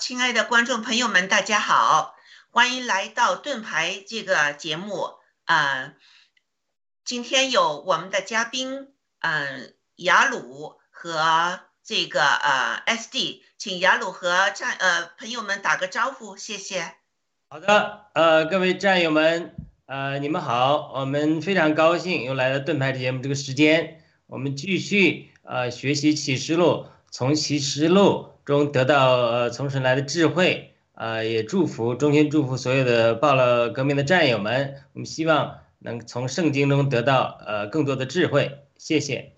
亲爱的观众朋友们，大家好，欢迎来到盾牌这个节目。呃，今天有我们的嘉宾，嗯、雅鲁和这个呃 SD，请雅鲁和战呃朋友们打个招呼，谢谢。好的，呃，各位战友们，呃，你们好，我们非常高兴又来到盾牌节目这个时间，我们继续呃学习启示录，从启示录中得到呃从神来的智慧，呃，也祝福衷心祝福所有的报了革命的战友们，我们希望能从圣经中得到呃更多的智慧，谢谢。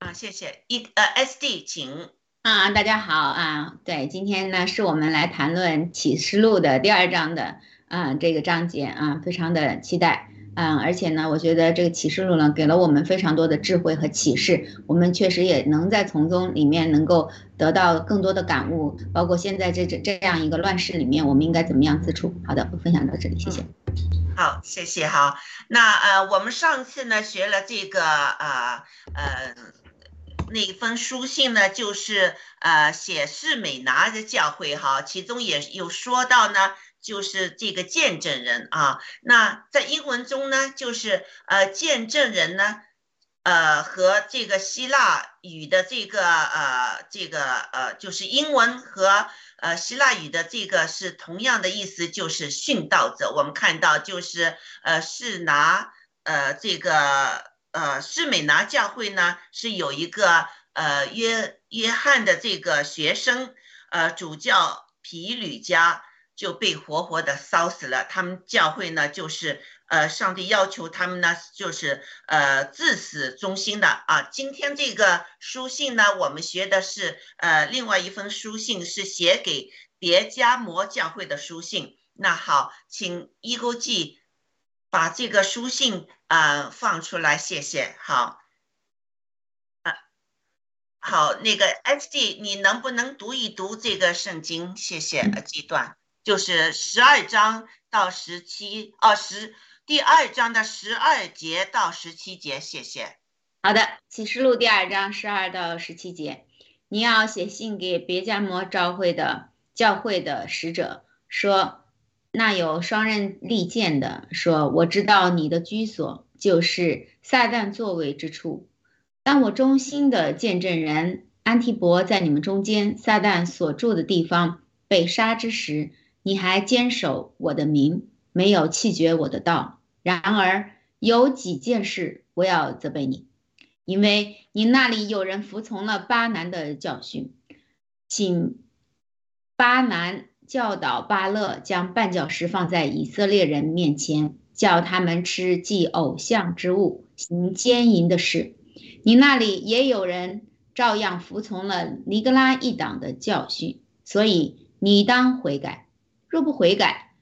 啊，谢谢。一呃，SD，请。啊，大家好啊！对，今天呢是我们来谈论启示录的第二章的啊这个章节啊，非常的期待嗯！而且呢，我觉得这个启示录呢给了我们非常多的智慧和启示，我们确实也能在从中里面能够得到更多的感悟，包括现在这这这样一个乱世里面，我们应该怎么样自处。好的，我分享到这里，谢谢。好，谢谢哈。那呃，我们上次呢学了这个呃呃那封书信呢，就是呃写士美拿的教会哈，其中也有说到呢，就是这个见证人啊。那在英文中呢，就是呃见证人呢，呃和这个希腊语的这个呃这个呃就是英文和。呃，希腊语的这个是同样的意思，就是殉道者。我们看到就是呃，是拿呃这个呃士美拿教会呢是有一个呃约约翰的这个学生呃主教皮吕加就被活活的烧死了。他们教会呢就是。呃，上帝要求他们呢，就是呃自始忠心的啊。今天这个书信呢，我们学的是呃另外一封书信，是写给别加摩教会的书信。那好，请伊勾记把这个书信啊放出来，谢谢。好，好，那个 S D，你能不能读一读这个圣经？谢谢。这段就是十二章到十七，哦十。第二章的十二节到十七节，谢谢。好的，启示录第二章十二到十七节，你要写信给别加摩召会的教会的使者，说那有双刃利剑的，说我知道你的居所就是撒旦座位之处。当我忠心的见证人安提伯在你们中间，撒旦所住的地方被杀之时，你还坚守我的名。没有弃绝我的道，然而有几件事我要责备你，因为你那里有人服从了巴南的教训，请巴南教导巴勒将绊脚石放在以色列人面前，叫他们吃祭偶像之物，行奸淫的事。你那里也有人照样服从了尼格拉一党的教训，所以你当悔改，若不悔改。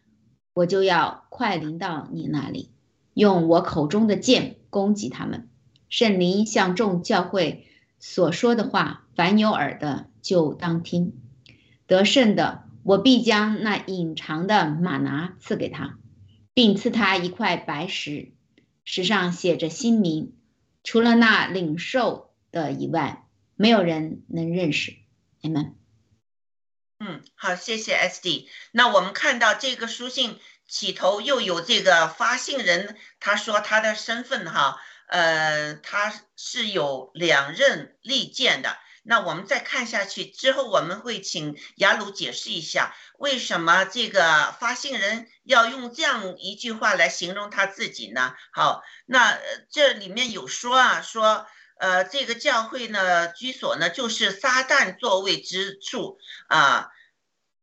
我就要快临到你那里，用我口中的剑攻击他们。圣灵向众教会所说的话，凡有耳的就当听。得胜的，我必将那隐藏的马拿赐给他，并赐他一块白石，石上写着新名。除了那领受的以外，没有人能认识。你们。好，谢谢 S D。那我们看到这个书信起头又有这个发信人，他说他的身份哈，呃，他是有两任利剑的。那我们再看下去之后，我们会请雅鲁解释一下，为什么这个发信人要用这样一句话来形容他自己呢？好，那这里面有说啊，说。呃，这个教会呢，居所呢，就是撒旦座位之处啊，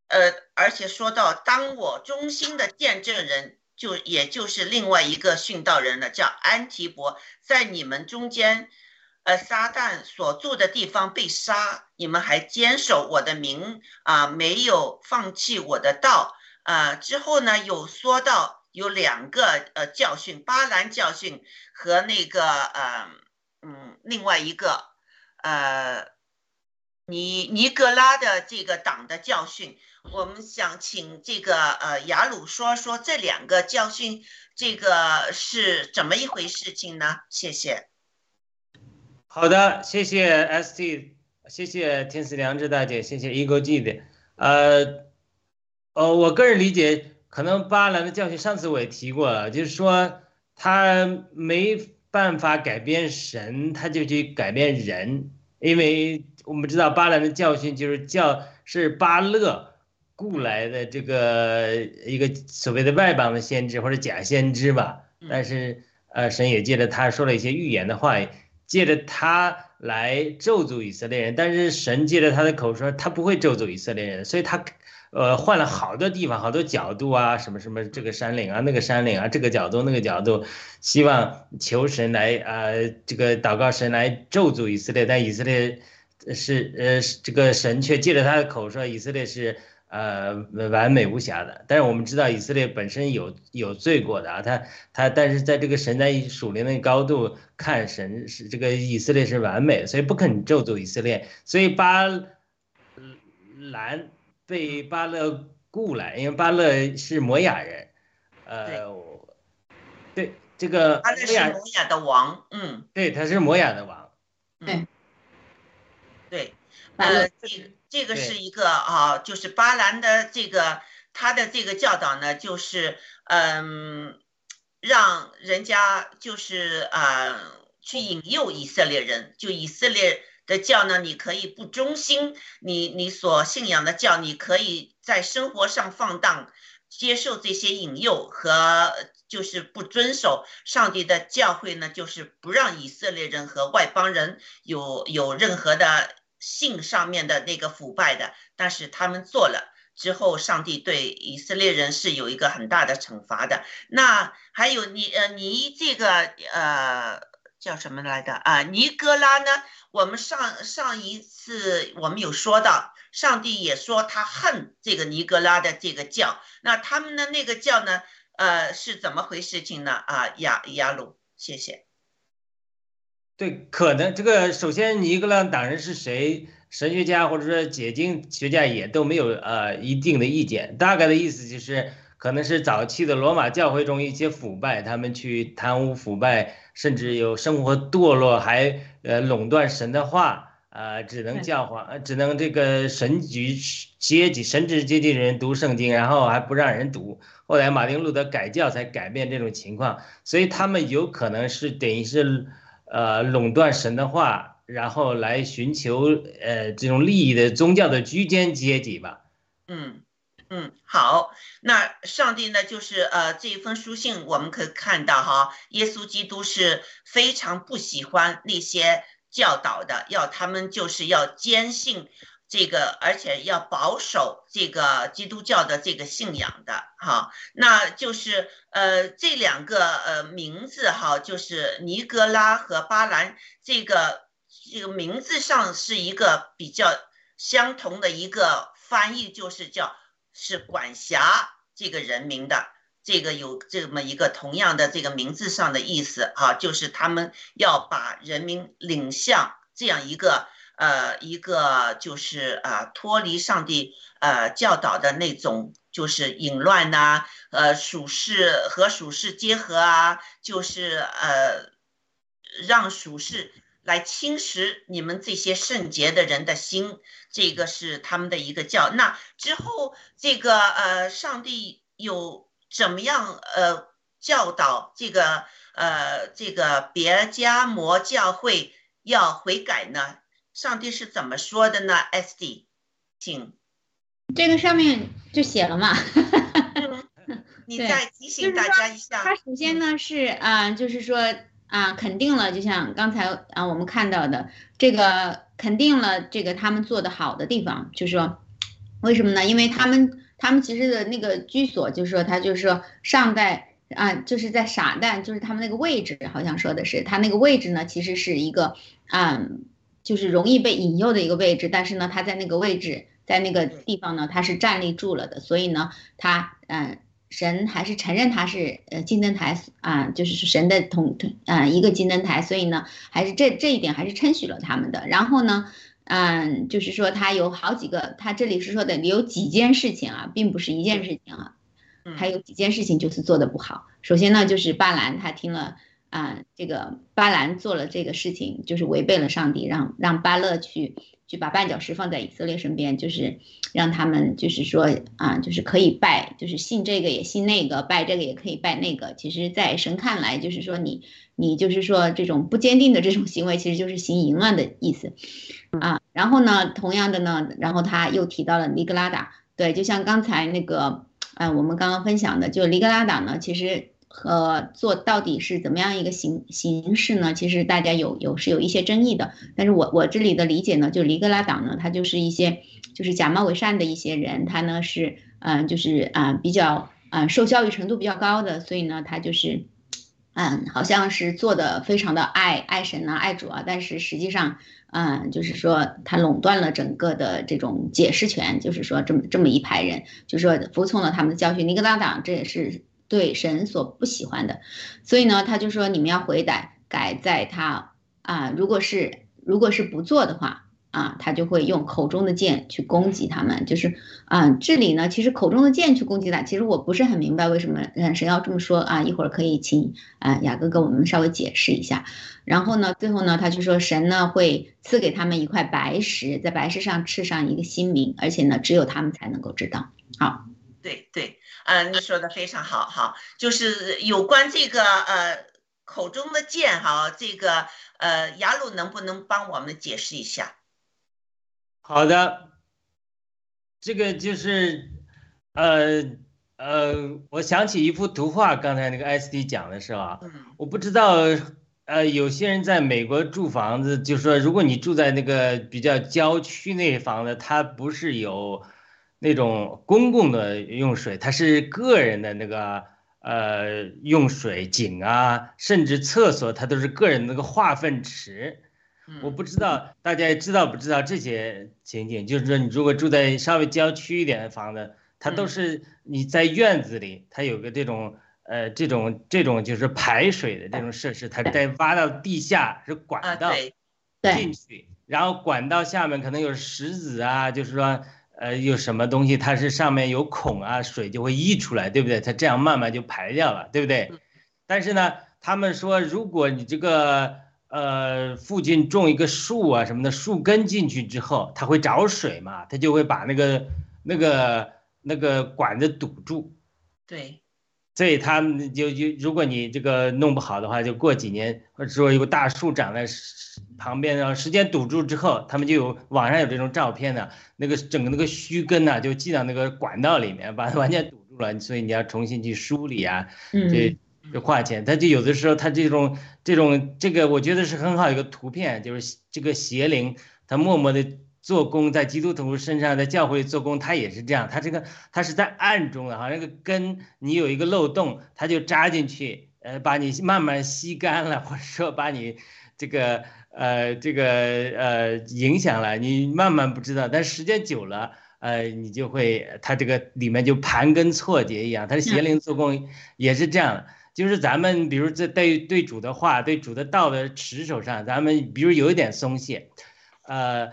呃而且说到，当我忠心的见证人，就也就是另外一个殉道人了，叫安提伯，在你们中间，呃，撒旦所住的地方被杀，你们还坚守我的名啊，没有放弃我的道啊。之后呢，有说到有两个呃教训，巴兰教训和那个呃。嗯，另外一个，呃，尼尼格拉的这个党的教训，我们想请这个呃雅鲁说说这两个教训，这个是怎么一回事情呢？谢谢。好的，谢谢 S T，谢谢天赐良知大姐，谢谢 Ego G 的，呃，呃，我个人理解，可能巴兰的教训，上次我也提过了，就是说他没。办法改变神，他就去改变人，因为我们知道巴兰的教训就是教是巴勒雇来的这个一个所谓的外邦的先知或者假先知吧，但是呃神也借着他说了一些预言的话，借着他来咒诅以色列人，但是神借着他的口说他不会咒诅以色列人，所以他。呃换了好多地方，好多角度啊，什么什么这个山岭啊，那个山岭啊，这个角度那个角度，希望求神来呃这个祷告神来咒诅以色列，但以色列是呃这个神却借着他的口说以色列是。呃，完美无瑕的，但是我们知道以色列本身有有罪过的啊，他他，但是在这个神在属灵的高度看神是这个以色列是完美的，所以不肯咒诅以色列，所以巴兰被巴勒雇来，因为巴勒是摩亚人，呃，对这个巴勒是摩亚的王，嗯，对，他是摩亚的王，嗯，对，呃，这。这个是一个啊，就是巴兰的这个他的这个教导呢，就是嗯，让人家就是啊去引诱以色列人，就以色列的教呢，你可以不忠心，你你所信仰的教，你可以在生活上放荡，接受这些引诱和就是不遵守上帝的教诲呢，就是不让以色列人和外邦人有有任何的。性上面的那个腐败的，但是他们做了之后，上帝对以色列人是有一个很大的惩罚的。那还有你呃，你这个呃叫什么来的啊？尼哥拉呢？我们上上一次我们有说到，上帝也说他恨这个尼哥拉的这个教。那他们的那个教呢？呃，是怎么回事情呢？啊，亚亚鲁，谢谢。对，可能这个首先尼格朗党人是谁，神学家或者说解经学家也都没有呃一定的意见。大概的意思就是，可能是早期的罗马教会中一些腐败，他们去贪污腐败，甚至有生活堕落，还呃垄断神的话，啊，只能教皇，只能这个神局阶级、神职阶级人读圣经，然后还不让人读。后来马丁路德改教才改变这种情况，所以他们有可能是等于是。呃，垄断神的话，然后来寻求呃这种利益的宗教的居间阶级吧。嗯嗯，好，那上帝呢，就是呃这一封书信，我们可以看到哈，耶稣基督是非常不喜欢那些教导的，要他们就是要坚信。这个，而且要保守这个基督教的这个信仰的哈，那就是呃这两个呃名字哈，就是尼格拉和巴兰，这个这个名字上是一个比较相同的一个翻译，就是叫是管辖这个人民的，这个有这么一个同样的这个名字上的意思哈，就是他们要把人民领向这样一个。呃，一个就是啊，脱离上帝呃教导的那种，就是淫乱呐，呃，属世和属世结合啊，就是呃，让属世来侵蚀你们这些圣洁的人的心，这个是他们的一个教。那之后，这个呃，上帝有怎么样呃教导这个呃这个别加摩教会要悔改呢？上帝是怎么说的呢？S D，请，这个上面就写了嘛。你再提醒大家一下。他首先呢是啊，就是说啊，肯定了，就像刚才啊我们看到的这个，肯定了这个他们做的好的地方，就是说，为什么呢？因为他们他们其实的那个居所，就是说他就是说上代啊，就是在傻蛋，就是他们那个位置，好像说的是他那个位置呢，其实是一个啊。就是容易被引诱的一个位置，但是呢，他在那个位置，在那个地方呢，他是站立住了的，所以呢，他嗯，神还是承认他是呃金灯台啊，就是神的同同啊一个金灯台，所以呢，还是这这一点还是称许了他们的。然后呢，嗯，就是说他有好几个，他这里是说的有几件事情啊，并不是一件事情啊，还有几件事情就是做的不好。首先呢，就是巴兰他听了。啊，这个巴兰做了这个事情，就是违背了上帝，让让巴勒去去把绊脚石放在以色列身边，就是让他们就是说啊，就是可以拜，就是信这个也信那个，拜这个也可以拜那个。其实，在神看来，就是说你你就是说这种不坚定的这种行为，其实就是行淫乱的意思啊。然后呢，同样的呢，然后他又提到了尼格拉达，对，就像刚才那个，嗯，我们刚刚分享的，就尼格拉达呢，其实。和做到底是怎么样一个形形式呢？其实大家有有是有一些争议的。但是我我这里的理解呢，就黎格拉党呢，他就是一些就是假冒伪善的一些人，他呢是嗯、就是啊、比较嗯、受教育程度比较高的，所以呢他就是嗯好像是做的非常的爱爱神啊爱主啊，但是实际上嗯就是说他垄断了整个的这种解释权，就是说这么这么一派人，就是说服从了他们的教训。尼格拉党这也是对神所不喜欢的，所以呢，他就说你们要回改改在他啊，如果是如果是不做的话啊，他就会用口中的剑去攻击他们。就是啊，这里呢，其实口中的剑去攻击他，其实我不是很明白为什么嗯神要这么说啊。一会儿可以请啊雅哥给我们稍微解释一下。然后呢，最后呢，他就说神呢会赐给他们一块白石，在白石上刺上一个新名，而且呢，只有他们才能够知道。好，对对，呃，你说的非常好，好，就是有关这个呃口中的剑哈，这个呃雅鲁能不能帮我们解释一下？好的，这个就是，呃呃，我想起一幅图画，刚才那个 SD 讲的是吧？嗯我不知道，呃，有些人在美国住房子，就说如果你住在那个比较郊区那房子，它不是有那种公共的用水，它是个人的那个呃用水井啊，甚至厕所，它都是个人的那个化粪池。我嗯不知道大家知道不知道这些情景，就是说你如果住在稍微郊区一点的房子，它都嗯。是你在院子里，它有个这种呃这种这种就是排水的这种设施，它再挖到地下是啊，管道进去，然后管道下面可能有石子啊，就是说呃有什么东西它是上面有孔啊，水就会溢出来，对不对？它这样慢慢就排掉了，对不对嗯？但是呢，他们说如果你这个呃附近种一个树啊什么的，树根进去之后，它会找水嘛，它就会把那个那个那个管子堵住。对，所以他们就就如果你这个弄不好的话，就过几年，或者说有个大树长在旁边，然后时间堵住之后，他们就有网上有这种照片呢，那个整个那个须根呢就进到那个管道里面，把它完全堵住了，所以你要重新去梳理啊，嗯这就花钱。他就有的时候他这种这种这个，我觉得是很好一个图片，就是这个邪灵，他默默的做工，在基督徒身上，在教会做工，他也是这样，他这个他是在暗中的，哈那个根你有一个漏洞，他就扎进去，呃，把你慢慢吸干了，或者说把你这个呃这个呃影响了，你慢慢不知道，但时间久了。呃，你就会，它这个里面就盘根错节一样，它的邪灵做工也是这样。就是咱们比如在对对主的话、对主的道的持守上，咱们比如有一点松懈，呃，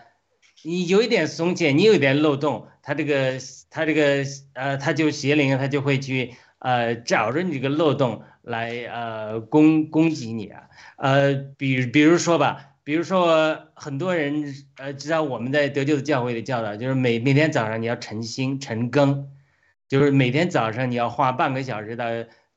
你有一点松懈，你有一点漏洞，他这个他这个呃，他就邪灵，他就会去呃找着你这个漏洞来呃攻攻击你啊，呃，比比如说吧。比如说，很多人呃知道我们在得救的教会里教导，就是每每天早上你要晨兴晨更，就是每天早上你要花半个小时到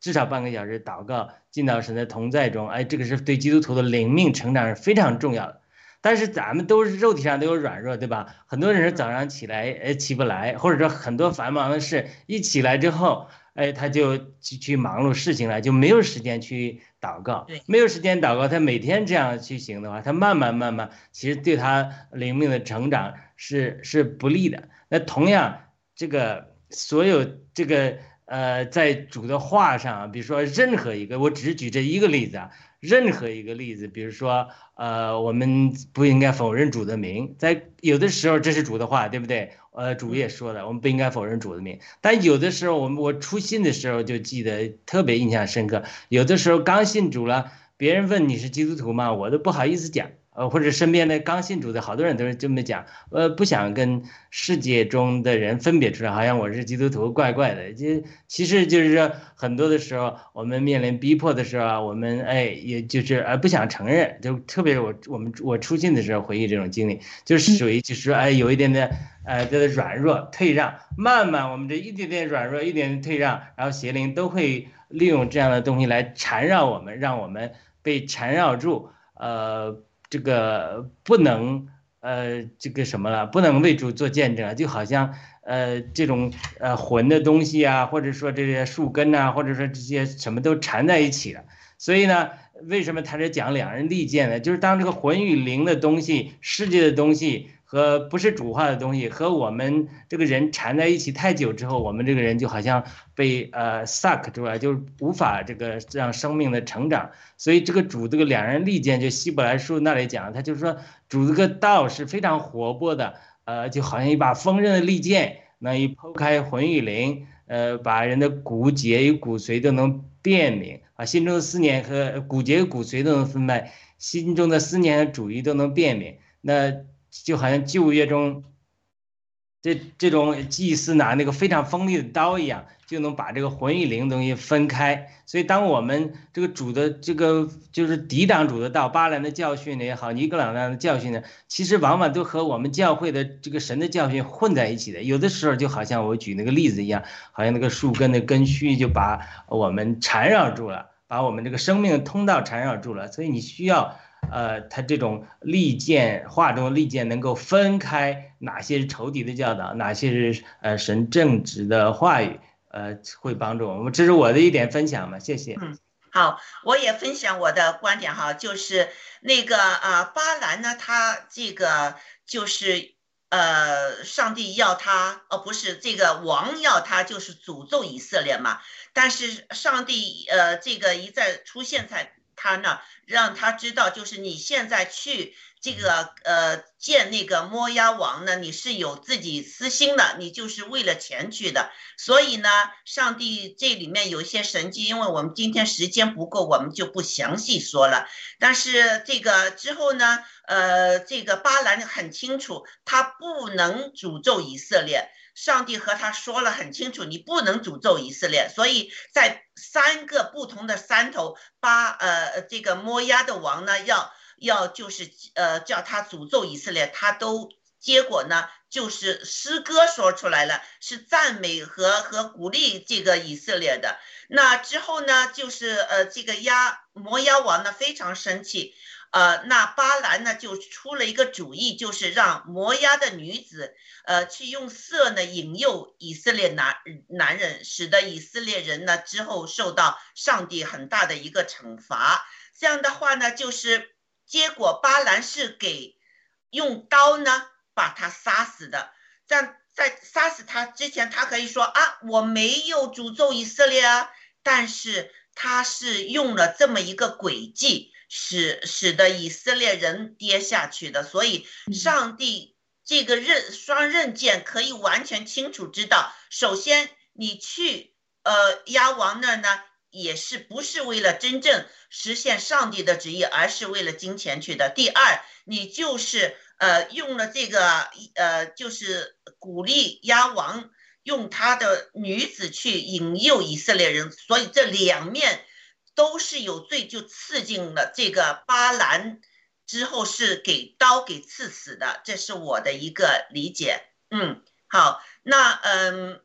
至少半个小时祷告，进到神的同在中。哎，这个是对基督徒的灵命成长是非常重要的。但是咱们都是肉体上都有软弱，对吧？很多人是早上起来，哎，起不来，或者说很多繁忙的事，一起来之后，哎，他就去去忙碌事情了，就没有时间去祷告，没有时间祷告。他每天这样去行的话，他慢慢慢慢，其实对他灵命的成长是是不利的。那同样，这个所有这个呃，在主的话上，比如说任何一个，我只是举这一个例子啊，任何一个例子，比如说呃，我们不应该否认主的名，在有的时候这是主的话，对不对？呃，主也说了，我们不应该否认主的名，但有的时候我们我初信的时候就记得特别印象深刻，有的时候刚信主了，别人问你是基督徒吗？我都不好意思讲。呃，或者身边的刚信主的好多人都是这么讲，呃，不想跟世界中的人分别出来，好像我是基督徒，怪怪的。就其实就是说，很多的时候，我们面临逼迫的时候啊，我们哎，也就是呃不想承认，就特别我我们我出信的时候回忆这种经历，就是属于就是说哎有一点点呃的软弱退让，慢慢我们这一点点软弱，一点点退让，然后邪灵都会利用这样的东西来缠绕我们，让我们被缠绕住，呃。这个不能呃这个什么了，不能为主做见证，就好像呃这种呃魂的东西啊，或者说这些树根呐、或者说这些什么都缠在一起了。所以呢，为什么他是讲两人利剑呢？就是当这个魂与灵的东西、世界的东西和不是主化的东西和我们这个人缠在一起太久之后，我们这个人就好像被呃 suck 住了，就无法这个让生命的成长。所以这个主这个两人利剑，就希伯来书那里讲，他就是说主这个道是非常活泼的，呃，就好像一把锋刃的利剑，能一剖开魂与灵，呃，把人的骨节与骨髓都能辨明啊，心中的思念和骨节与骨髓都能分脉，心中的思念和主义都能辨明。那就好像旧约中这这种祭司拿那个非常锋利的刀一样，就能把这个魂与灵东西分开。所以，当我们这个主的这个就是抵挡主的道，巴兰的教训呢也好，尼格朗的教训呢，其实往往都和我们教会的这个神的教训混在一起的。有的时候就好像我举那个例子一样，好像那个树根的根须就把我们缠绕住了，把我们这个生命的通道缠绕住了。所以你需要。呃，他这种利剑话中的利剑能够分开哪些是仇敌的教导，哪些是呃神正直的话语，呃，会帮助我们。这是我的一点分享嘛，谢谢。嗯好，我也分享我的观点哈，就是那个呃，巴兰呢，他这个就是呃，上帝要他，哦，不是这个王要他，就是诅咒以色列嘛。但是上帝呃，这个一再出现在他那，让他知道，就是你现在去这个呃见那个摩押王呢，你是有自己私心的，你就是为了钱去的。所以呢，上帝这里面有一些神迹，因为我们今天时间不够，我们就不详细说了。但是这个之后呢，呃，这个巴兰很清楚，他不能诅咒以色列。上帝和他说了很清楚，你不能诅咒以色列。所以在三个不同的山头，八呃这个摩押的王呢，要要就是呃叫他诅咒以色列，他都结果呢就是诗歌说出来了，是赞美和和鼓励这个以色列的。那之后呢，就是呃这个押摩押王呢非常生气。呃，那巴兰呢就出了一个主意，就是让摩押的女子，呃，去用色呢引诱以色列男男人，使得以色列人呢之后受到上帝很大的一个惩罚。这样的话呢，就是结果巴兰是给用刀呢把他杀死的。在在杀死他之前，他可以说啊，我没有诅咒以色列啊，但是他是用了这么一个诡计。使使得以色列人跌下去的，所以上帝这个刃双刃剑可以完全清楚知道，首先你去呃亚王那儿呢，也是不是为了真正实现上帝的旨意，而是为了金钱去的。第二，你就是呃用了这个呃就是鼓励亚王用他的女子去引诱以色列人，所以这两面。都是有罪，就刺进了这个巴兰，之后是给刀给刺死的，这是我的一个理解。嗯，好，那嗯，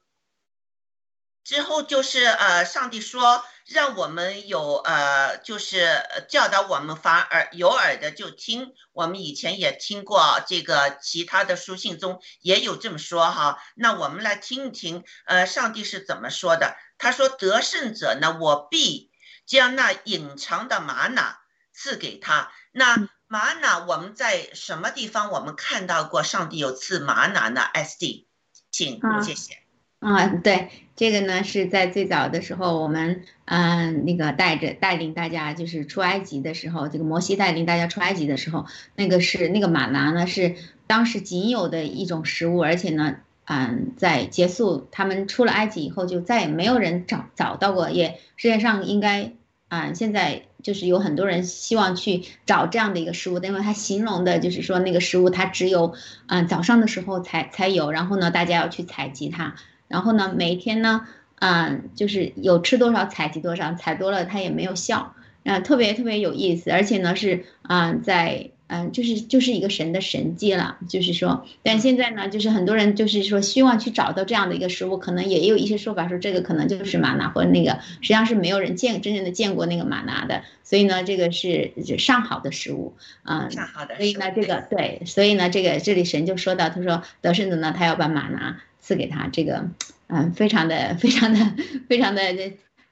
之后就是呃，上帝说让我们有呃，就是教导我们凡耳有耳的就听。我们以前也听过这个，其他的书信中也有这么说哈。那我们来听一听，呃，上帝是怎么说的？他说：“得胜者呢，我必。”将那隐藏的玛瑙赐给他。那玛瑙我们在什么地方我们看到过上帝有赐玛瑙呢？S D，请谢谢。啊，对，这个呢是在最早的时候，我们嗯那个带着带领大家就是出埃及的时候，这个摩西带领大家出埃及的时候，那个是那个玛瑙呢是当时仅有的一种食物，而且呢。嗯，在结束他们出了埃及以后，就再也没有人找找到过。也世界上应该，啊，现在就是有很多人希望去找这样的一个食物，因为它形容的就是说那个食物它只有，嗯，早上的时候才才有，然后呢，大家要去采集它，然后呢，每一天呢，嗯，就是有吃多少采集多少，采多了它也没有效，嗯，特别特别有意思，而且呢是，嗯，在。嗯，就是就是一个神的神迹了，就是说，但现在呢，就是很多人就是说希望去找到这样的一个食物，可能也有一些说法说这个可能就是玛拿或者那个，实际上是没有人见真正的见过那个玛拿的，所以呢，这个是上好的食物，嗯，上好的所以呢，食物这个对，所以呢，这个这里神就说到，他说得胜的呢，他要把玛拿赐给他，这个，嗯，非常的非常的非常的。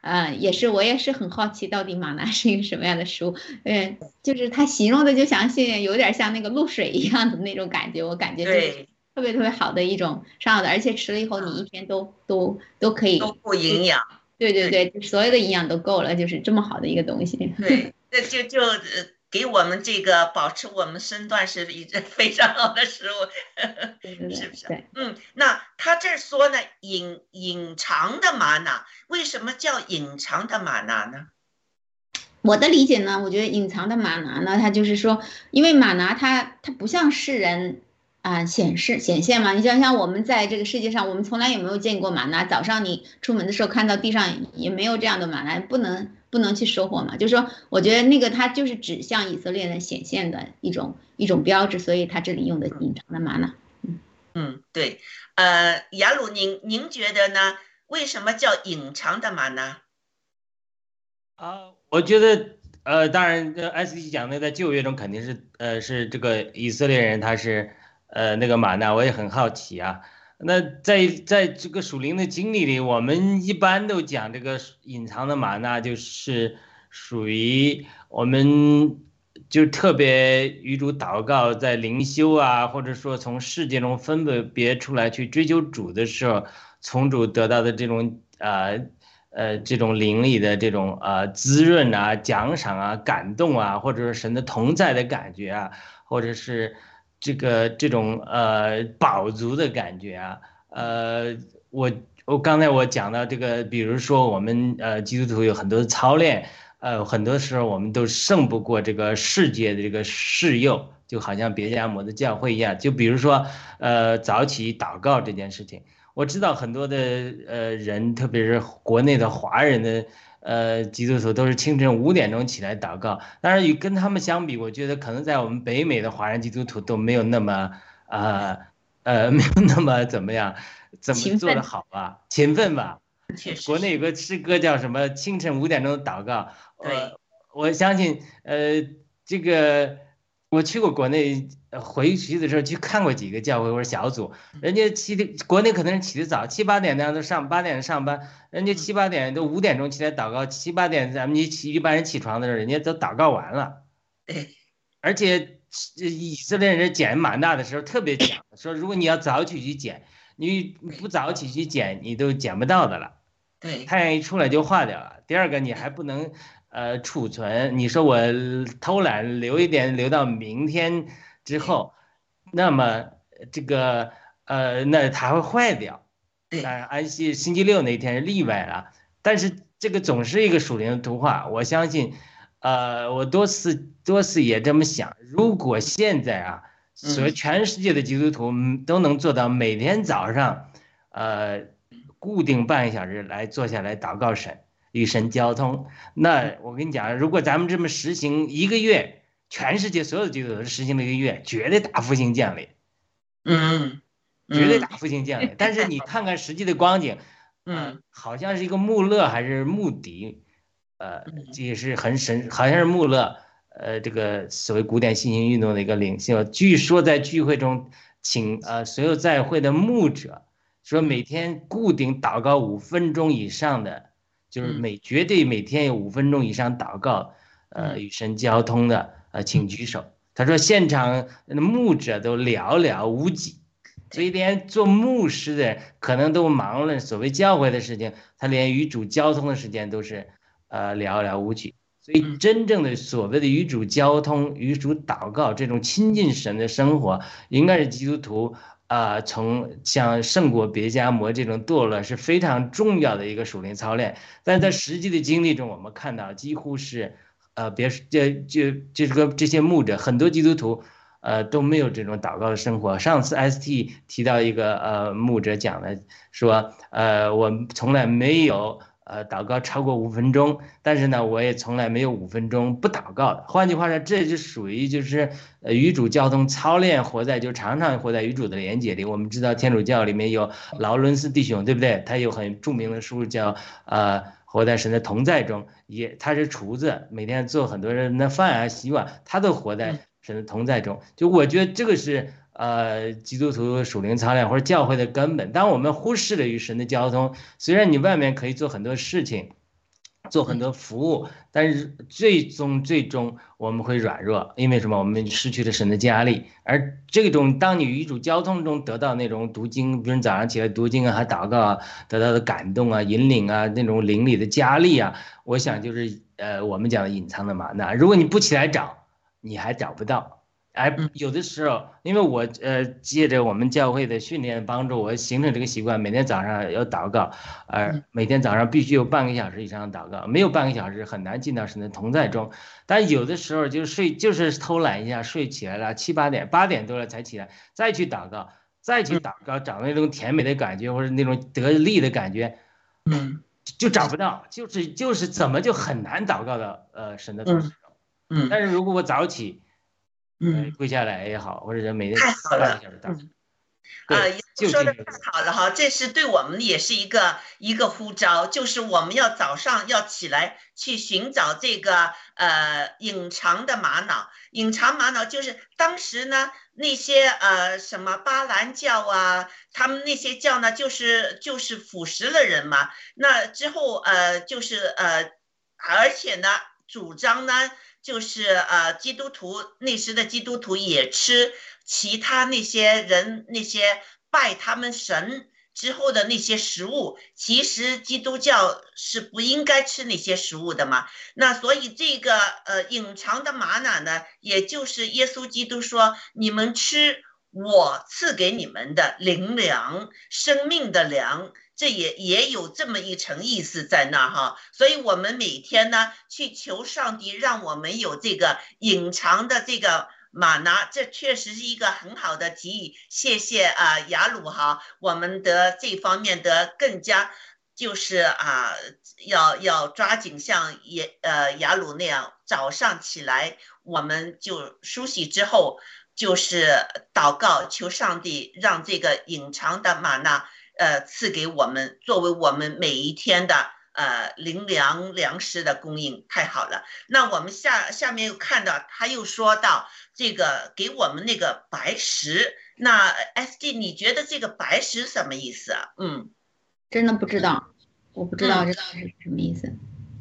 呃，也是，我也是很好奇，到底马拿是一个什么样的食物？嗯，就是他形容的，就像是有点像那个露水一样的那种感觉，我感觉就是对，特别特别好的一种上好的，而且吃了以后，你一天都都都可以，都不营养。对对对，就所有的营养都够了，就是这么好的一个东西。对，那就就呃给我们这个保持我们身段是一个非常好的食物。是不是嗯，那他这说呢，隐隐藏的玛瑙，为什么叫隐藏的玛瑙呢？我的理解呢，我觉得隐藏的玛拿呢，它就是说，因为玛拿它它不像世人啊、显示显现嘛。你想想，我们在这个世界上，我们从来也没有见过玛拿。早上你出门的时候看到地上也没有这样的玛拿，不能不能去收获嘛。就是说，我觉得那个它就是指向以色列人显现的一种一种标志，所以它这里用的隐藏的玛纳。嗯，对，呃，雅鲁，您您觉得呢？为什么叫隐藏的玛纳？啊，我觉得，呃，当然，呃，S D 讲的在旧约中肯定是，呃，是这个以色列人他是，呃，那个玛纳，我也很好奇啊。那在在这个属灵的经历里，我们一般都讲这个隐藏的玛纳，就是属于我们就特别与主祷告，在灵修啊，或者说从世界中分别别出来去追求主的时候，从主得到的这种呃呃这种灵里的这种呃滋润啊、奖赏啊、感动啊，或者是神的同在的感觉啊，或者是这个这种呃饱足的感觉啊，呃，我我刚才我讲到这个，比如说我们呃基督徒有很多操练，呃，很多时候我们都胜不过这个世界的这个世诱，就好像别家摩的教会一样，就比如说呃早起祷告这件事情。我知道很多的呃人，特别是国内的华人的呃基督徒，都是清晨五点钟起来祷告。当然，与跟他们相比，我觉得可能在我们北美的华人基督徒都没有那么呃呃 没有那么怎么样，怎么做的好吧，勤奋吧。确实，国内有个诗歌叫什么？清晨五点钟祷告。对呃，我相信，呃，这个我去过国内，呃回去的时候去看过几个教会或者小组，人家起的国内可能是起得早，七八点那样都上，八点上班，人家七八点都五点钟起来祷告，七八点咱们一起一般人起床的时候，人家都祷告完了。对，而且呃以色列人捡玛纳的时候特别讲，说如果你要早起去捡，你不早起去捡，你都捡不到的了。对，太阳一出来就化掉了。第二个，你还不能呃储存。你说我偷懒留一点，留到明天之后，那么这个呃，那它会坏掉。对当然，安息星期六那天是例外了，但是这个总是一个属灵的图画。我相信，呃，我多次多次也这么想。如果现在啊，所有嗯全世界的基督徒嗯都能做到每天早上，呃，固定半个小时来坐下来祷告神，与神交通。那我跟你讲，如果咱们这么实行一个月，全世界所有的基督徒实行了一个月，绝对大复兴降临，嗯，嗯绝对大复兴降临。但是你看看实际的光景，呃嗯，好像是一个穆勒还是穆迪，呃嗯，这也是很神，好像是穆勒，呃，这个所谓古典新型运动的一个领袖。据说在聚会中，请呃所有在会的牧者说，每天固定祷告五分钟以上的，就是嗯每绝对每天有五分钟以上祷告，呃，嗯与神交通的，呃，请举手。他说现场的牧者都寥寥无几。所以连做牧师的可能都忙了所谓教会的事情，他连与主交通的时间都是呃寥寥无几。所以嗯真正的所谓的与主交通、与主祷告这种亲近神的生活，应该是基督徒啊、呃从像胜过别加摩这种堕落是非常重要的一个属灵操练。但在实际的经历中，我们看到几乎是呃别说这就这个这些牧者很多基督徒。呃，都没有这种祷告的生活。上次 ST 提到一个呃牧者讲的，说呃我从来没有呃祷告超过五分钟，但是呢，我也从来没有五分钟不祷告的。换句话说，这就属于就是呃与主交通操练，活在就常常活在与主的连接里。我们知道天主教里面有劳伦斯弟兄，对不对？他有很著名的书叫呃活在神的同在中，也他是厨子，每天做很多人的饭啊洗碗，他都活在神的同在中。就我觉得这个是。呃，基督徒属灵操练或者教会的根本。当我们忽视了与神的交通，虽然你外面可以做很多事情，做很多服务，但是最终最终我们会软弱，因为什么？我们失去了神的加力。而这种当你与主交通中得到那种读经，比如早上起来读经啊，还祷告啊，得到的感动啊、引领啊，那种灵里的加力啊，我想就是呃我们讲的隐藏的嘛。那如果你不起来找，你还找不到。哎，有的时候，因为我呃借着我们教会的训练帮助，我形成这个习惯，每天早上要祷告，呃，每天早上必须有半个小时以上的祷告，没有半个小时很难进到神的同在中。但有的时候就睡，就是偷懒一下，睡起来了七八点，八点多了才起来，再去祷告，再去祷告，找那种甜美的感觉或者那种得力的感觉，嗯，就找不到，就是就是怎么就很难祷告到呃神的同在中。嗯，但是如果我早起。嗯，跪下来也好，或者是每天太好了，嗯，啊，说的太好了哈，这是对我们也是一个一个呼召，就是我们要早上要起来去寻找这个呃隐藏的玛瑙，隐藏玛瑙就是当时呢那些呃什么巴兰教啊，他们那些教呢就是就是腐蚀了人嘛，那之后呃就是呃，而且呢主张呢。就是呃，基督徒那时的基督徒也吃其他那些人那些拜他们神之后的那些食物，其实基督教是不应该吃那些食物的嘛。那所以这个呃隐藏的玛瑙呢，也就是耶稣基督说，你们吃我赐给你们的灵粮，生命的粮。这也也有这么一层意思在那哈，所以我们每天呢去求上帝，让我们有这个隐藏的这个玛拿，这确实是一个很好的提议。谢谢啊，雅鲁哈，我们的这方面的更加就是啊，要要抓紧像也呃雅鲁那样，早上起来我们就梳洗之后就是祷告，求上帝让这个隐藏的玛娜。呃，赐给我们作为我们每一天的呃灵粮粮食的供应，太好了。那我们下下面又看到他又说到这个给我们那个白石，那 S D 你觉得这个白石什么意思啊？嗯，真的不知道，我不知道这是什么意思。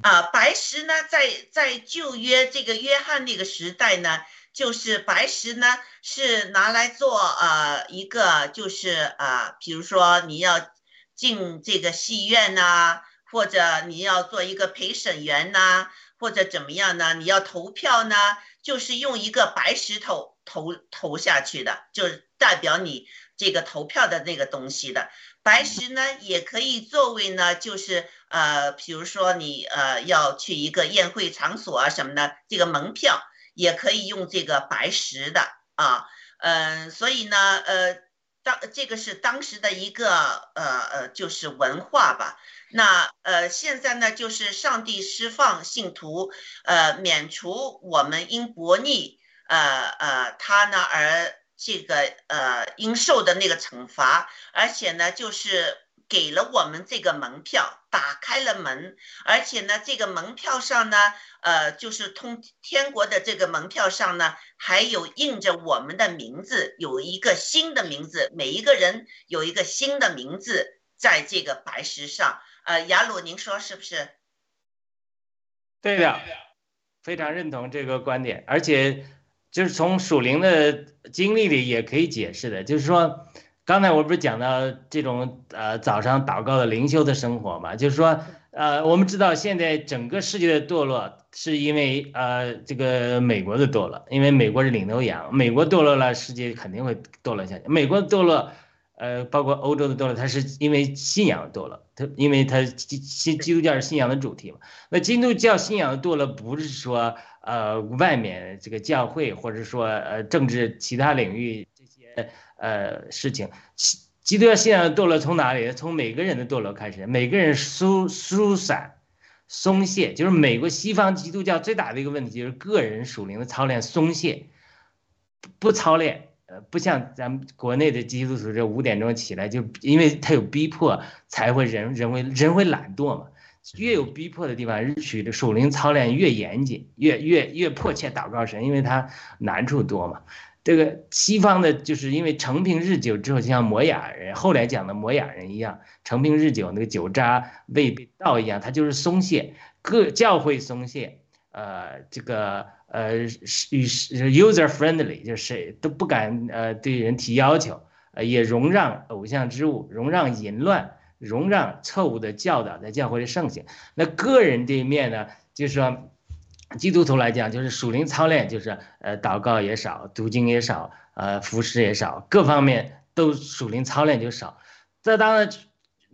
啊，白石呢，在在旧约这个约翰那个时代呢。就是白石呢，是拿来做呃一个，就是呃，比如说你要进这个戏院呐，或者你要做一个陪审员呐，或者怎么样呢？你要投票呢，就是用一个白石头投投下去的，就是代表你这个投票的那个东西的。白石呢，也可以作为呢，就是呃，比如说你呃要去一个宴会场所啊什么的，这个门票。也可以用这个白石的啊，嗯，所以呢，呃，当这个是当时的一个呃呃，就是文化吧。那呃，现在呢，就是上帝释放信徒，呃，免除我们因悖逆，呃呃，他呢而这个呃应受的那个惩罚，而且呢，就是给了我们这个门票，打开了门，而且呢，这个门票上呢。呃，就是通天国的这个门票上呢，还有印着我们的名字，有一个新的名字，每一个人有一个新的名字在这个白石上。呃，雅鲁，您说是不是？对的，非常认同这个观点，而且就是从属灵的经历里也可以解释的，就是说，刚才我不是讲到这种呃早上祷告的灵修的生活嘛，就是说。呃，我们知道现在整个世界的堕落是因为呃这个美国的堕落，因为美国是领头羊，美国堕落了，世界肯定会堕落下去。美国堕落，呃，包括欧洲的堕落，它是因为信仰堕落，它因为它基基督教是信仰的主题嘛。那基督教信仰的堕落不是说呃外面这个教会或者说呃政治其他领域这些呃事情。基督教信仰的堕落从哪里？从每个人的堕落开始，每个人疏疏散、松懈，就是美国西方基督教最大的一个问题，就是个人属灵的操练松懈，不操练。呃，不像咱们国内的基督徒，这五点钟起来就，因为他有逼迫，才会人人会人会懒惰嘛。越有逼迫的地方，许的属灵操练越严谨，越越越迫切祷告神，因为他难处多嘛。这个西方的，就是因为成平日久之后，就像摩雅人后来讲的摩雅人一样，成平日久，那个酒渣未被倒一样，他就是松懈，各教会松懈，呃，这个呃与 user friendly，就是谁都不敢呃对人提要求，呃也容让偶像之物，容让淫乱，容让错误的教导在教会的盛行。那个人这一面呢，就是说。基督徒来讲，就是属灵操练，就是呃，祷告也少，读经也少，呃，服饰也少，各方面都属灵操练就少。这当然，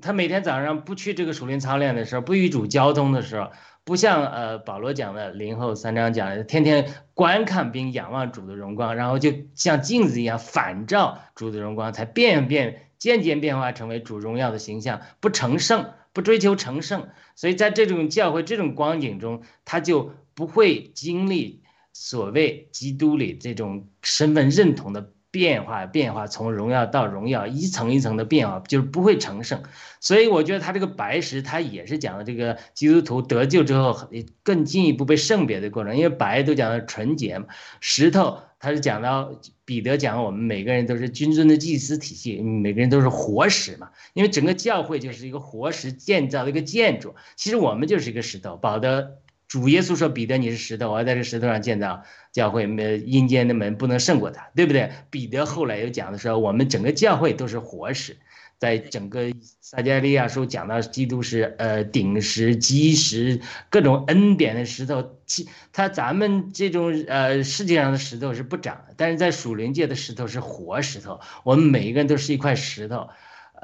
他每天早上不去这个属灵操练的时候，不与主交通的时候，不像呃保罗讲的林后三章讲的，天天观看并仰望主的荣光，然后就像镜子一样反照主的荣光，才变变渐渐变化成为主荣耀的形象，不成圣，不追求成圣。所以在这种教会这种光景中，他就。不会经历所谓基督里这种身份认同的变化，变化从荣耀到荣耀，一层一层的变化，就是不会成圣。所以我觉得他这个白石，他也是讲的这个基督徒得救之后更进一步被圣别的过程。因为白都讲到纯洁嘛，石头他是讲到彼得讲我们每个人都是君尊的祭司体系，每个人都是活石嘛。因为整个教会就是一个活石建造的一个建筑，其实我们就是一个石头，保的。主耶稣说：“彼得，你是石头，我要在这石头上建造教会，没阴间的门不能胜过他，对不对？”彼得后来又讲的时候，我们整个教会都是活石，在整个撒加利亚书讲到基督是呃顶石、基石，各种恩典的石头。其他咱们这种呃世界上的石头是不长，但是在属灵界的石头是活石头，我们每一个人都是一块石头。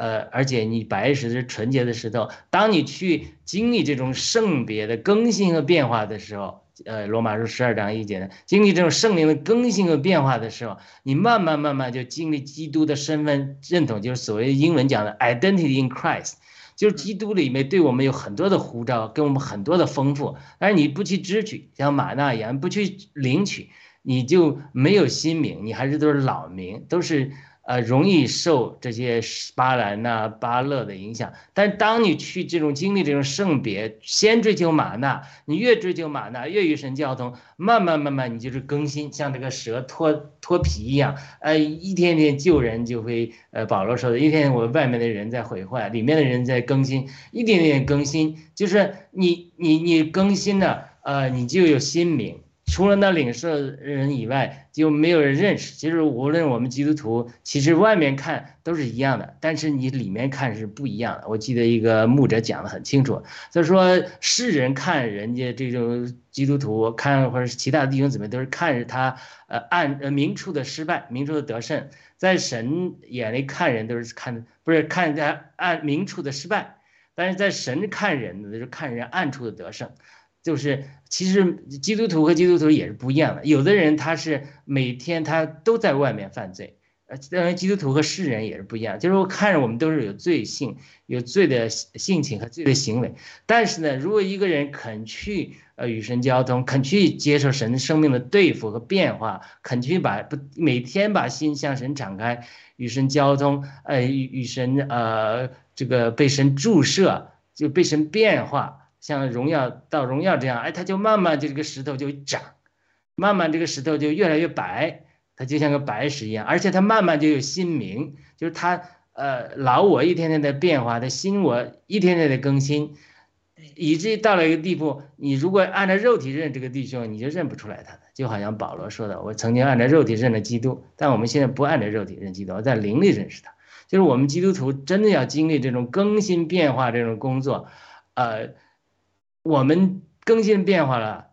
呃，而且你白石是纯洁的石头，当你去经历这种圣别的更新和变化的时候，呃，罗马书十二章一节的经历这种圣灵的更新和变化的时候，你慢慢慢慢就经历基督的身份认同，就是所谓英文讲的 identity in Christ，就是基督里面对我们有很多的呼召，给我们很多的丰富，但是你不去支取，像马纳一样不去领取，你就没有新名，你还是都是老名，都是。呃，容易受这些巴兰呐、巴勒的影响。但当你去这种经历这种圣别，先追求玛纳，你越追求玛纳，越与神交通，慢慢慢慢，你就是更新，像这个蛇脱脱皮一样。呃，一天天救人就会，呃，保罗说的，一天我外面的人在毁坏，里面的人在更新，一点点更新，就是你你你更新了，呃，你就有新名。除了那领受人以外，就没有人认识。其实无论我们基督徒，其实外面看都是一样的，但是你里面看是不一样的。我记得一个牧者讲的很清楚，他说世人看人家这种基督徒，看或者是其他弟兄姊妹，都是看着他呃暗呃明处的失败，明处的得胜，在神眼里看人都是看不是看人家按明处的失败，但是在神看人呢，就是看人暗处的得胜。就是其实基督徒和基督徒也是不一样的，有的人他是每天他都在外面犯罪，呃，当然基督徒和世人也是不一样，就是我看着我们都是有罪性、有罪的性情和罪的行为，但是呢，如果一个人肯去呃与神交通，肯去接受神生命的对付和变化，肯去把不每天把心向神敞开，与神交通，呃与神呃这个被神注射，就被神变化。像荣耀到荣耀这样，哎，它就慢慢就这个石头就长，慢慢这个石头就越来越白，它就像个白石一样，而且它慢慢就有新名，就是它呃老我一天天的变化，它新我一天天的更新，以至于到了一个地步，你如果按照肉体认这个弟兄，你就认不出来他的，就好像保罗说的，我曾经按照肉体认了基督，但我们现在不按照肉体认基督，我在灵里认识他，就是我们基督徒真的要经历这种更新变化这种工作，呃。我们更新变化了，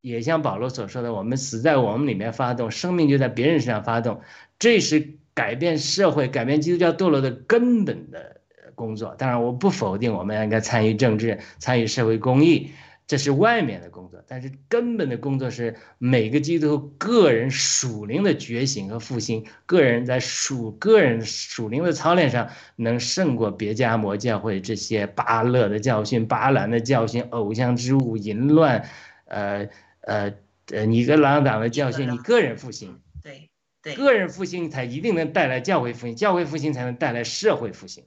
也像保罗所说的，我们死在我们里面发动，生命就在别人身上发动，这是改变社会、改变基督教堕落的根本的工作。当然，我不否定我们应该参与政治、参与社会公益，这是外面的工作，但是根本的工作是每个基督徒个人属灵的觉醒和复兴，个人在属个人属灵的操练上能胜过别家魔教会这些巴勒的教训、巴兰的教训、偶像之物、淫乱，呃呃呃尼格朗党的教训，你个人复兴。对对，个人复兴才一定能带来教会复兴，教会复兴才能带来社会复兴。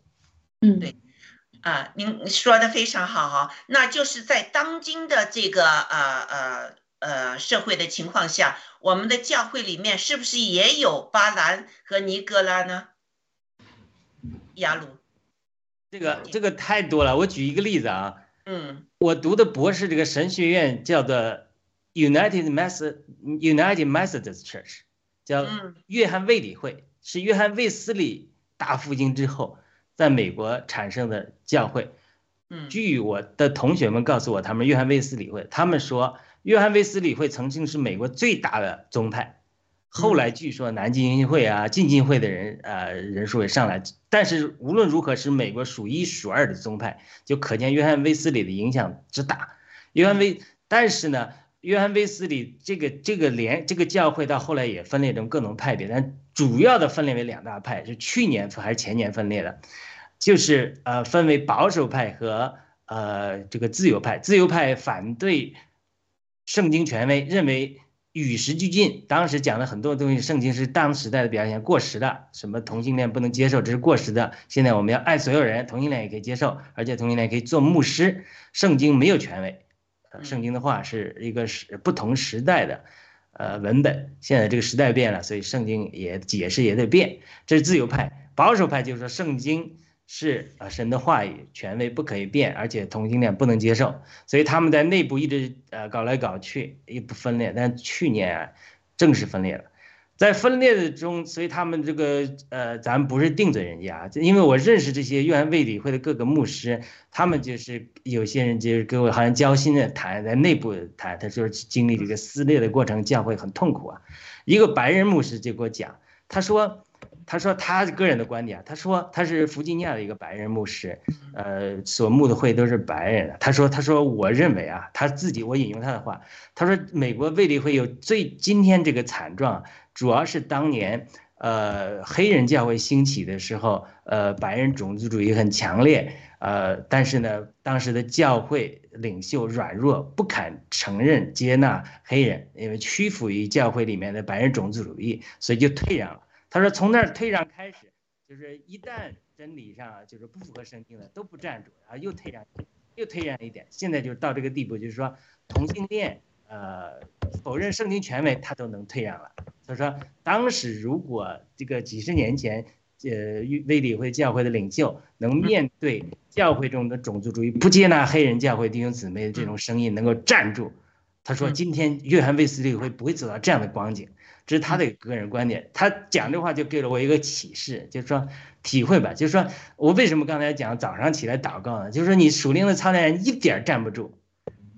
嗯，对啊，您说的非常好哈，那就是在当今的这个呃呃呃社会的情况下，我们的教会里面是不是也有巴兰和尼格拉呢？雅鲁，这个这个太多了，我举一个例子啊，嗯。我读的博士这个神学院叫做 United Methodist United Methodist Church，叫嗯。约翰卫理会，是约翰卫斯理大复兴之后在美国产生的教会。嗯据我的同学们告诉我，他们约翰威斯理会，他们说约翰威斯理会曾经是美国最大的宗派，后来据说南京英会啊、浸浸会的人呃人数也上来，但是无论如何是美国数一数二的宗派，就可见约翰威斯理的影响之大。约翰威，但是呢，约翰卫斯理这个这个联这个教会到后来也分裂成各种派别，但主要的分裂为两大派，是去年还是前年分裂的。就是呃分为保守派和呃这个自由派。自由派反对圣经权威，认为与时俱进。当时讲的很多东西，圣经是当时代的表现，过时的。什么同性恋不能接受，这是过时的。现在我们要爱所有人，同性恋也可以接受，而且同性恋可以做牧师。圣经没有权威，圣经的话是一个时不同时代的。呃，文本现在这个时代变了，所以圣经也解释也得变。这是自由派，保守派就是说圣经是啊神的话语，权威不可以变，而且同性恋不能接受，所以他们在内部一直呃搞来搞去，也不分裂。但去年啊，正式分裂了，在分裂的中，所以他们这个呃，咱不是定罪人家，因为我认识这些约翰卫理会的各个牧师，他们就是有些人就是跟我好像交心的谈，在内部谈，他说经历这个撕裂的过程，教会很痛苦啊。一个白人牧师就给我讲，他说。他说他个人的观点，他说他是弗吉尼亚的一个白人牧师，呃，所牧的会都是白人。他说，他说我认为啊，他自己我引用他的话，他说美国卫理会有最今天这个惨状，主要是当年呃黑人教会兴起的时候，呃白人种族主义很强烈，呃，但是呢，当时的教会领袖软弱，不肯承认接纳黑人，因为屈服于教会里面的白人种族主义，所以就退让了。他说从那儿退让开始，就是一旦真理上就是不符合圣经的都不站住，然后又退让，又退让一点，现在就到这个地步，就是说同性恋，呃，否认圣经权威，他都能退让了。他说当时如果这个几十年前，呃，卫理会教会的领袖能面对教会中的种族主义、不接纳黑人教会弟兄姊妹的这种声音，能够站住，他说今天约翰卫斯理会不会走到这样的光景。这是他的个人观点，他讲这话就给了我一个启示，就是说体会吧，就是说我为什么刚才讲早上起来祷告呢？就是说你属灵的操练人一点儿站不住，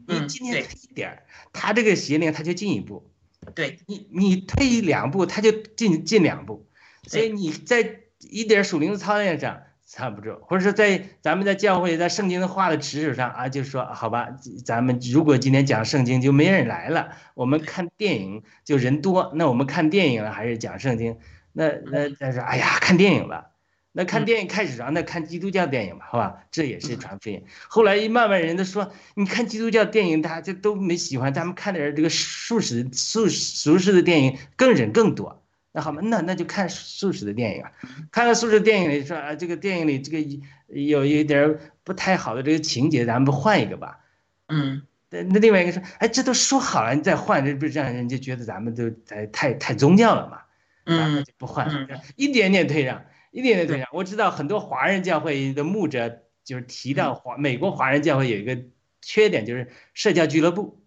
你嗯今天一点儿，他这个邪灵他就进一步，对，你你退两步他就进进两步，所以你在一点属灵的操练上站不住，或者说在咱们在教会在圣经的话的持守上啊，就是说好吧，咱们如果今天讲圣经就没人来了，我们看电影就人多，那我们看电影了还是讲圣经？那那那说哎呀看电影吧，那看电影开始啊，那看基督教电影吧，好吧，这也是传福音。后来一慢慢人都说，你看基督教电影，大家就都没喜欢，咱们看点这个素食素俗世的电影更人更多。那好吧，那那就看素食的电影啊，看了素食电影里说啊，这个电影里这个有一点儿不太好的这个情节，咱们不换一个吧？嗯那那另外一个说，哎，这都说好了，你再换，这不是让人家觉得咱们都太太太宗教了嘛？嗯就不换嗯，一点点退让，一点点退让。我知道很多华人教会的牧者就是提到华美国华人教会有一个缺点，就是社交俱乐部。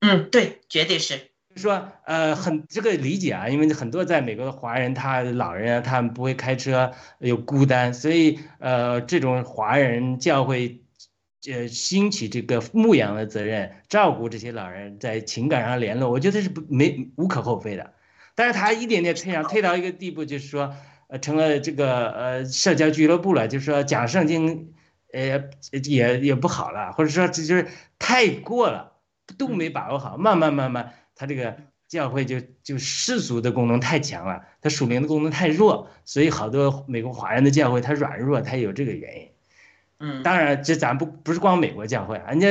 嗯，对，绝对是，就说，呃，很这个理解啊，因为很多在美国的华人，他老人啊，他们不会开车，又孤单，所以呃，这种华人教会，呃，兴起这个牧养的责任，照顾这些老人在情感上联络，我觉得是不没无可厚非的。但是他一点点退让，退到一个地步，就是说，呃，成了这个呃社交俱乐部了，就是说讲圣经，呃，也也不好了，或者说这就是太过了，都没把握好，慢慢慢慢，他这个教会就就世俗的功能太强了，他属灵的功能太弱，所以好多美国华人的教会它软弱，它有这个原因。嗯，当然，这咱不不是光美国教会，人家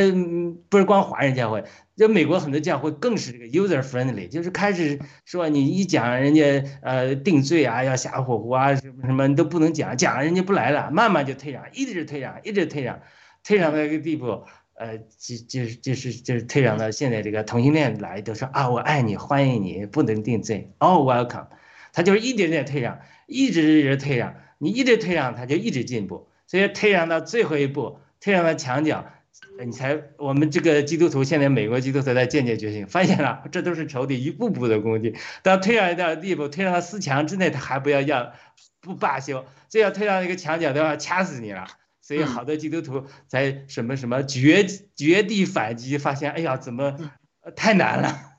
不是光华人教会，这美国很多教会更是这个 user friendly，就是开始说你一讲人家呃定罪啊，要吓唬唬啊，什么什么你都不能讲，讲了人家不来了，慢慢就退让，一直退让，一直退让，退让到一个地步，呃，就就是就是就是退让到现在这个同性恋来都说啊我爱你，欢迎你，不能定罪，all welcome，他就是一点点退让，一直一直退让，你一直退让，他就一直进步。所以退让到最后一步，退让到墙角，你才我们这个基督徒现在美国基督徒在渐渐觉醒，发现了这都是仇敌一步步的攻击。到退让到地步，退让到四墙之内，他还不要要不罢休，这要退让一个墙角都要掐死你了。所以好多基督徒在什么什么绝绝地反击，发现哎呀怎么太难了。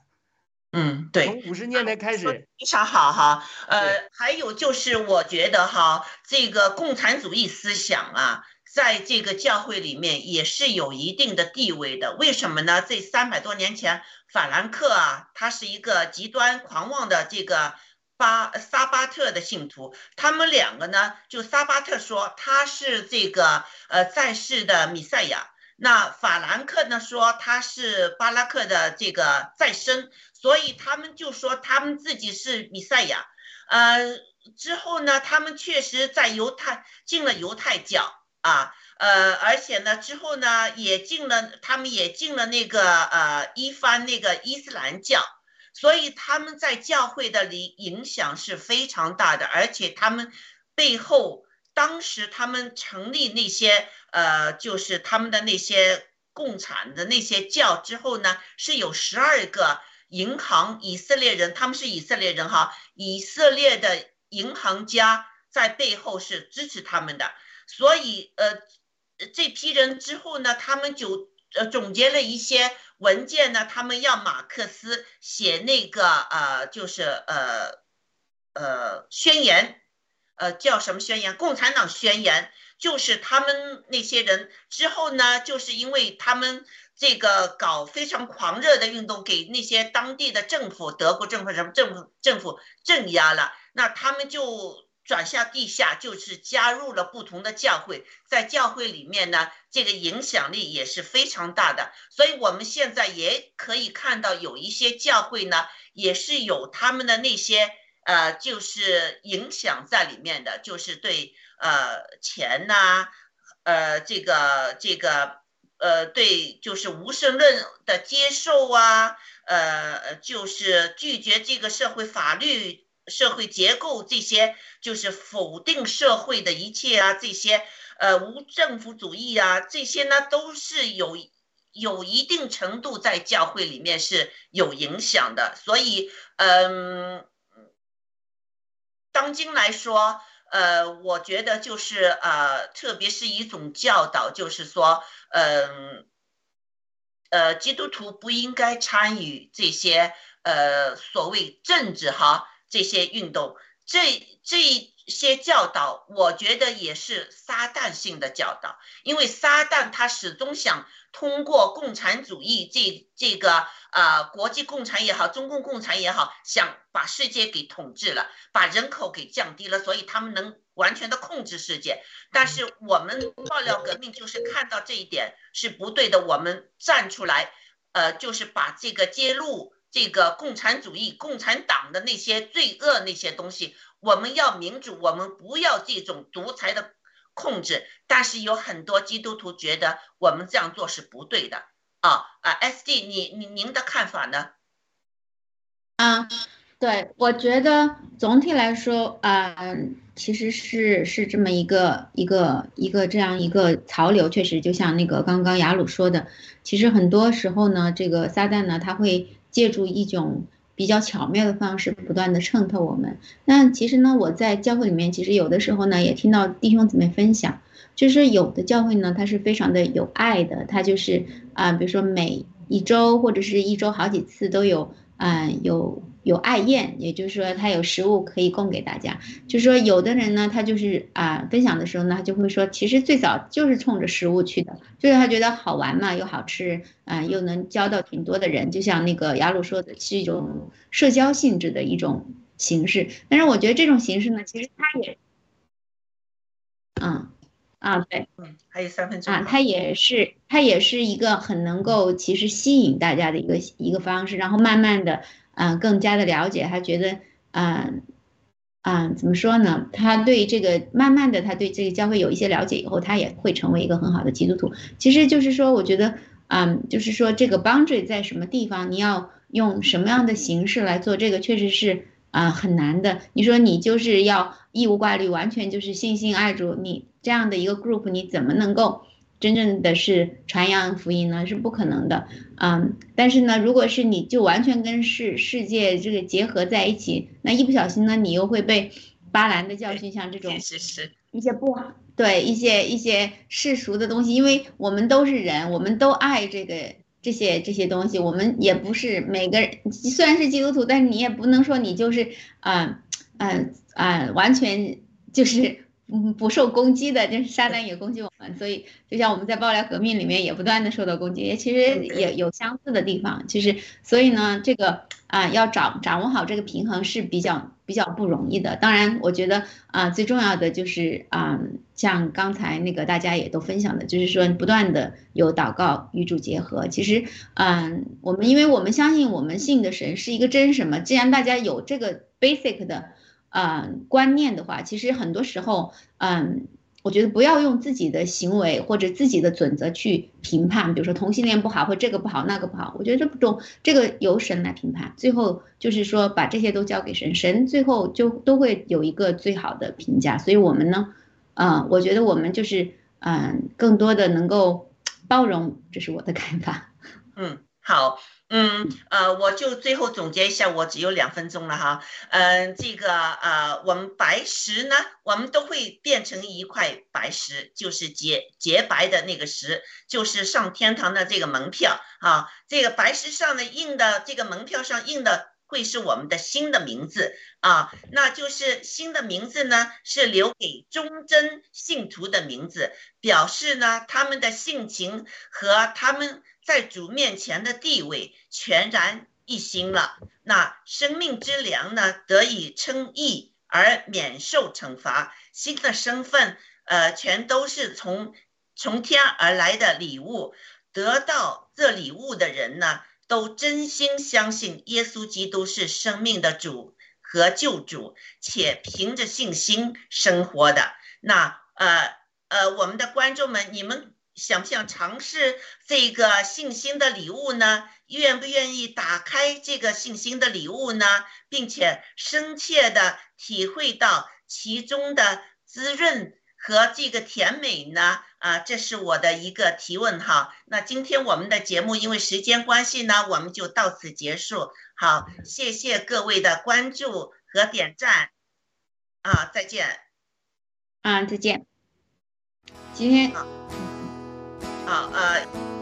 嗯，对。从五十年代开始，非常好哈。呃，还有就是我觉得哈，这个共产主义思想啊，在这个教会里面也是有一定的地位的。为什么呢？这三百多年前，法兰克啊，他是一个极端狂妄的这个巴萨巴特的信徒。他们两个呢，就萨巴特说他是这个呃在世的米赛亚。那法兰克呢说他是巴拉克的这个再生，所以他们就说他们自己是弥赛亚。呃，之后呢，他们确实在犹太进了犹太教啊，呃，而且呢，之后呢也进了，他们也进了那个呃一番那个伊斯兰教，所以他们在教会的里影响是非常大的，而且他们背后当时他们成立那些呃，就是他们的那些共产的那些教之后呢，是有十二个银行以色列人，他们是以色列人哈，以色列的银行家在背后是支持他们的，所以呃，这批人之后呢，他们就呃总结了一些文件呢，他们要马克思写那个呃，就是呃呃宣言。呃，叫什么宣言？共产党宣言，就是他们那些人之后呢，就是因为他们这个搞非常狂热的运动，给那些当地的政府、德国政府什么政府政府镇压了，那他们就转向地下，就是加入了不同的教会，在教会里面呢，这个影响力也是非常大的。所以我们现在也可以看到，有一些教会呢，也是有他们的那些。呃，就是影响在里面的，就是对呃钱呐、呃这个这个呃对，就是无神论的接受啊，呃就是拒绝这个社会法律、社会结构这些，就是否定社会的一切啊，这些呃无政府主义啊，这些呢都是有有一定程度在教会里面是有影响的，所以嗯。当今来说，呃，我觉得就是呃，特别是一种教导，就是说，嗯，呃，基督徒不应该参与这些呃所谓政治哈这些运动，这这些教导，我觉得也是撒旦性的教导，因为撒旦他始终想通过共产主义这这个。呃，国际共产也好，中共共产也好，想把世界给统治了，把人口给降低了，所以他们能完全的控制世界。但是我们爆料革命就是看到这一点是不对的，我们站出来，呃，就是把这个揭露这个共产主义、共产党的那些罪恶那些东西，我们要民主，我们不要这种独裁的控制。但是有很多基督徒觉得我们这样做是不对的。啊啊，S D，你你您的看法呢？啊，对，我觉得总体来说，啊、其实是是这么一个一个一个这样一个潮流，确实就像那个刚刚雅鲁说的，其实很多时候呢，这个撒旦呢，他会借助一种比较巧妙的方式，不断的渗透我们。那其实呢，我在教会里面，其实有的时候呢，也听到弟兄姊妹分享。就是有的教会呢，它是非常的有爱的，它就是啊、比如说每一周或者是一周好几次都有啊、有有爱宴，也就是说他有食物可以供给大家。就是说有的人呢，他就是啊分享的时候呢，他就会说，其实最早就是冲着食物去的，就是他觉得好玩嘛，又好吃啊，又能交到挺多的人，就像那个雅鲁说的，是一种社交性质的一种形式。但是我觉得这种形式呢，其实它也，嗯啊对。嗯，还有三分钟啊，它也是它也是一个很能够其实吸引大家的一个一个方式，然后慢慢的，嗯、更加的了解，他觉得，嗯、嗯、怎么说呢？他对这个慢慢的，他对这个教会有一些了解以后，他也会成为一个很好的基督徒。其实就是说，我觉得，嗯，就是说这个 boundary 在什么地方，你要用什么样的形式来做这个，确实是啊、很难的。你说你就是要义无挂虑，完全就是信心爱主，你这样的一个 group，你怎么能够真正的是传扬福音呢？是不可能的。嗯，但是呢，如果是你就完全跟世世界这个结合在一起，那一不小心呢，你又会被巴兰的教训，像这种是是是，一些不好，对一些一些世俗的东西，因为我们都是人，我们都爱这个这些这些东西，我们也不是每个人，虽然是基督徒，但是你也不能说你就是啊啊啊完全就是嗯不受攻击的，就是撒旦也攻击我们，所以就像我们在爆料革命里面也不断的受到攻击，也其实也有相似的地方，其实所以呢，这个啊要掌掌握好这个平衡是比较比较不容易的。当然，我觉得啊最重要的就是啊像刚才那个大家也都分享的，就是说不断的有祷告与主结合。其实嗯我们因为我们相信我们信的神是一个真神嘛，既然大家有这个 basic 的。呃观念的话，其实很多时候，嗯，我觉得不要用自己的行为或者自己的准则去评判，比如说同性恋不好，或这个不好那个不好，我觉得这不种这个由神来评判，最后就是说把这些都交给神，神最后就都会有一个最好的评价。所以我们呢，嗯、我觉得我们就是嗯、更多的能够包容，这是我的看法。嗯，好。嗯，呃，我就最后总结一下，我只有两分钟了哈。嗯、这个呃，我们白石呢，我们都会变成一块白石，就是洁洁白的那个石，就是上天堂的这个门票啊。这个白石上的印的这个门票上印的会是我们的新的名字啊，那就是新的名字呢是留给忠贞信徒的名字，表示呢他们的性情和他们在主面前的地位全然一新了。那生命之粮呢得以称义而免受惩罚，新的身份呃全都是从从天而来的礼物，得到这礼物的人呢。都真心相信耶稣基督是生命的主和救主，且凭着信心生活的。那呃呃，我们的观众们，你们想不想尝试这个信心的礼物呢？愿不愿意打开这个信心的礼物呢？并且深切的体会到其中的滋润和这个甜美呢？啊，这是我的一个提问哈。那今天我们的节目因为时间关系呢，我们就到此结束。好，谢谢各位的关注和点赞。啊，再见。啊，再见。今天。好，呃。